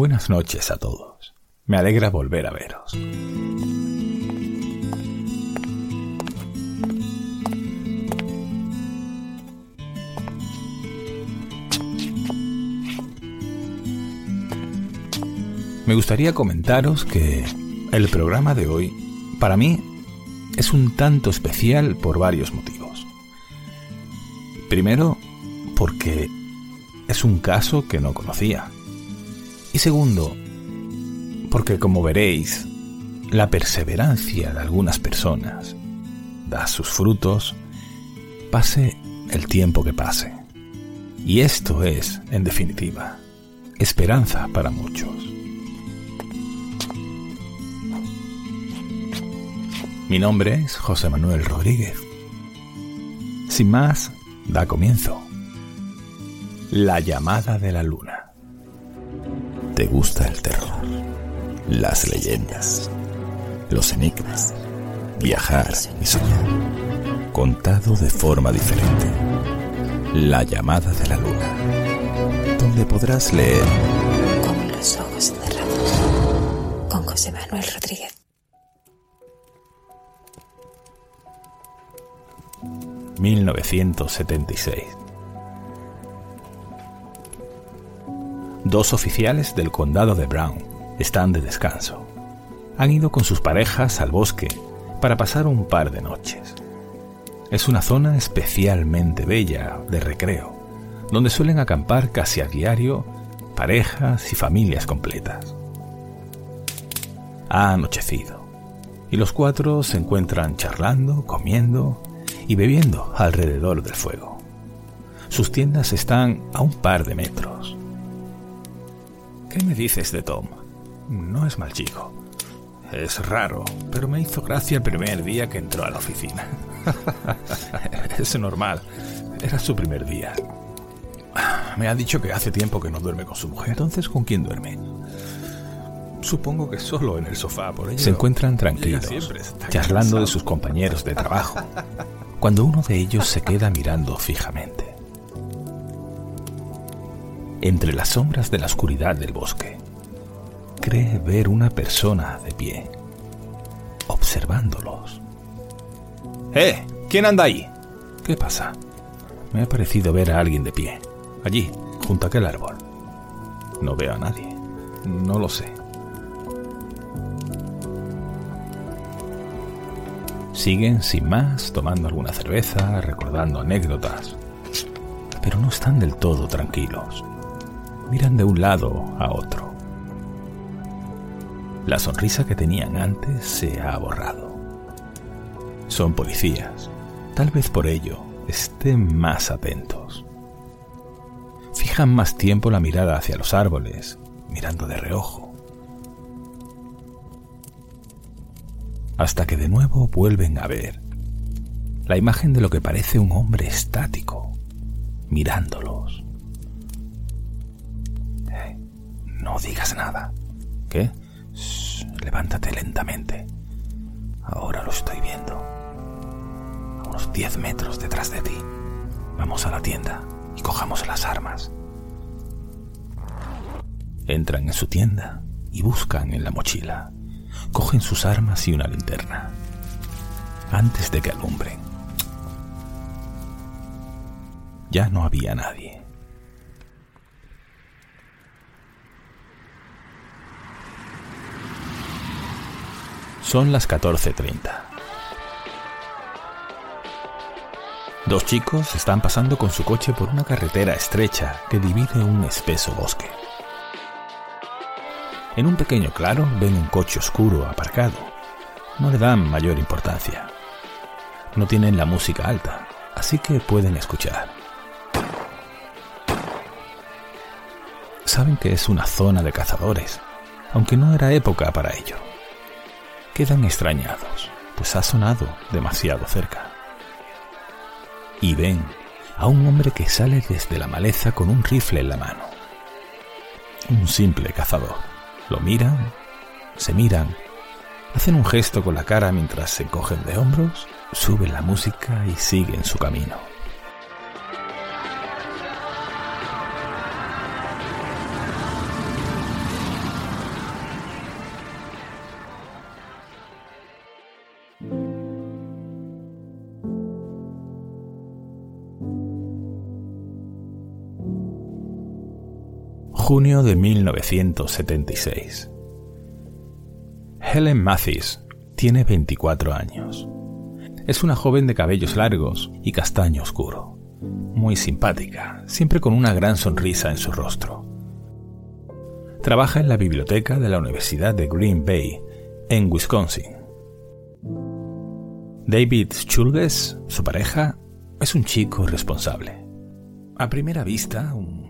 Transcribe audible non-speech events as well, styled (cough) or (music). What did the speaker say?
Buenas noches a todos. Me alegra volver a veros. Me gustaría comentaros que el programa de hoy, para mí, es un tanto especial por varios motivos. Primero, porque es un caso que no conocía. Y segundo, porque como veréis, la perseverancia de algunas personas da sus frutos, pase el tiempo que pase. Y esto es, en definitiva, esperanza para muchos. Mi nombre es José Manuel Rodríguez. Sin más, da comienzo. La llamada de la luna. ¿Te gusta el terror? Las leyendas, los enigmas, viajar y soñar. Contado de forma diferente. La llamada de la luna. Donde podrás leer. Con los ojos cerrados. Con José Manuel Rodríguez. ...1976... Dos oficiales del condado de Brown están de descanso. Han ido con sus parejas al bosque para pasar un par de noches. Es una zona especialmente bella de recreo, donde suelen acampar casi a diario parejas y familias completas. Ha anochecido y los cuatro se encuentran charlando, comiendo y bebiendo alrededor del fuego. Sus tiendas están a un par de metros. ¿Qué me dices de Tom? No es mal chico. Es raro, pero me hizo gracia el primer día que entró a la oficina. (laughs) es normal. Era su primer día. Me ha dicho que hace tiempo que no duerme con su mujer. Entonces, ¿con quién duerme? Supongo que solo en el sofá, por ello. Se encuentran tranquilos, charlando de sus compañeros de trabajo, cuando uno de ellos se queda mirando fijamente entre las sombras de la oscuridad del bosque. Cree ver una persona de pie, observándolos. ¡Eh! ¿Quién anda ahí? ¿Qué pasa? Me ha parecido ver a alguien de pie, allí, junto a aquel árbol. No veo a nadie. No lo sé. Siguen sin más, tomando alguna cerveza, recordando anécdotas, pero no están del todo tranquilos miran de un lado a otro. La sonrisa que tenían antes se ha borrado. Son policías. Tal vez por ello estén más atentos. Fijan más tiempo la mirada hacia los árboles, mirando de reojo. Hasta que de nuevo vuelven a ver la imagen de lo que parece un hombre estático, mirándolos. Digas nada. ¿Qué? levántate lentamente. Ahora lo estoy viendo. A unos 10 metros detrás de ti. Vamos a la tienda y cojamos las armas. Entran en su tienda y buscan en la mochila. Cogen sus armas y una linterna. Antes de que alumbren. Ya no había nadie. Son las 14.30. Dos chicos están pasando con su coche por una carretera estrecha que divide un espeso bosque. En un pequeño claro ven un coche oscuro aparcado. No le dan mayor importancia. No tienen la música alta, así que pueden escuchar. Saben que es una zona de cazadores, aunque no era época para ello quedan extrañados, pues ha sonado demasiado cerca. Y ven a un hombre que sale desde la maleza con un rifle en la mano. Un simple cazador. Lo miran, se miran, hacen un gesto con la cara mientras se cogen de hombros, suben la música y siguen su camino. Junio de 1976. Helen Mathis tiene 24 años. Es una joven de cabellos largos y castaño oscuro. Muy simpática, siempre con una gran sonrisa en su rostro. Trabaja en la biblioteca de la Universidad de Green Bay, en Wisconsin. David Schulges, su pareja, es un chico responsable. A primera vista, un,